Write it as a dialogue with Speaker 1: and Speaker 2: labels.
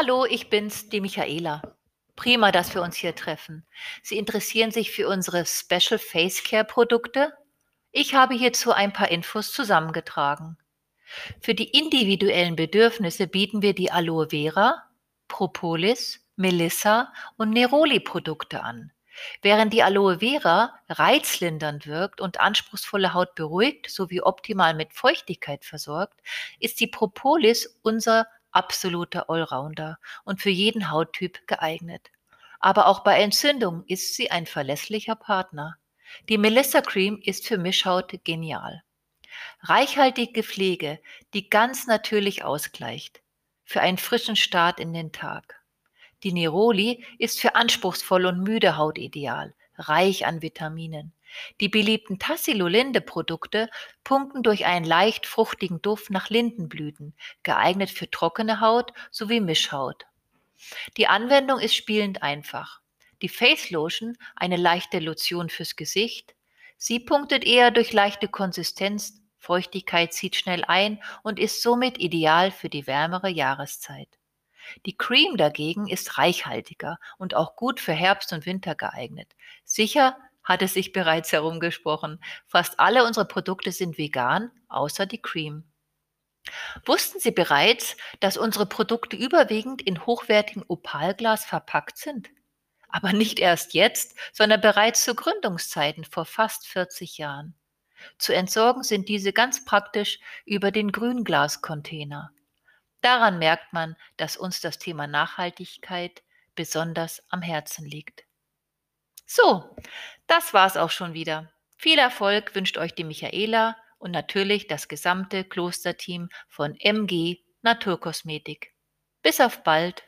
Speaker 1: Hallo, ich bin's, die Michaela. Prima, dass wir uns hier treffen. Sie interessieren sich für unsere Special Face Care Produkte? Ich habe hierzu ein paar Infos zusammengetragen. Für die individuellen Bedürfnisse bieten wir die Aloe Vera, Propolis, Melissa und Neroli Produkte an. Während die Aloe Vera reizlindernd wirkt und anspruchsvolle Haut beruhigt sowie optimal mit Feuchtigkeit versorgt, ist die Propolis unser absoluter Allrounder und für jeden Hauttyp geeignet. Aber auch bei Entzündung ist sie ein verlässlicher Partner. Die Melissa Cream ist für Mischhaut genial. Reichhaltige Pflege, die ganz natürlich ausgleicht. Für einen frischen Start in den Tag. Die Neroli ist für anspruchsvolle und müde Haut ideal, reich an Vitaminen. Die beliebten Tassilo-Linde-Produkte punkten durch einen leicht fruchtigen Duft nach Lindenblüten, geeignet für trockene Haut sowie Mischhaut. Die Anwendung ist spielend einfach. Die Face Lotion, eine leichte Lotion fürs Gesicht. Sie punktet eher durch leichte Konsistenz, Feuchtigkeit zieht schnell ein und ist somit ideal für die wärmere Jahreszeit. Die Cream dagegen ist reichhaltiger und auch gut für Herbst und Winter geeignet. Sicher hat es sich bereits herumgesprochen. Fast alle unsere Produkte sind vegan, außer die Cream. Wussten Sie bereits, dass unsere Produkte überwiegend in hochwertigem Opalglas verpackt sind? Aber nicht erst jetzt, sondern bereits zu Gründungszeiten vor fast 40 Jahren. Zu entsorgen sind diese ganz praktisch über den Grünglascontainer. Daran merkt man, dass uns das Thema Nachhaltigkeit besonders am Herzen liegt. So, das war's auch schon wieder. Viel Erfolg wünscht euch die Michaela und natürlich das gesamte Klosterteam von MG Naturkosmetik. Bis auf bald!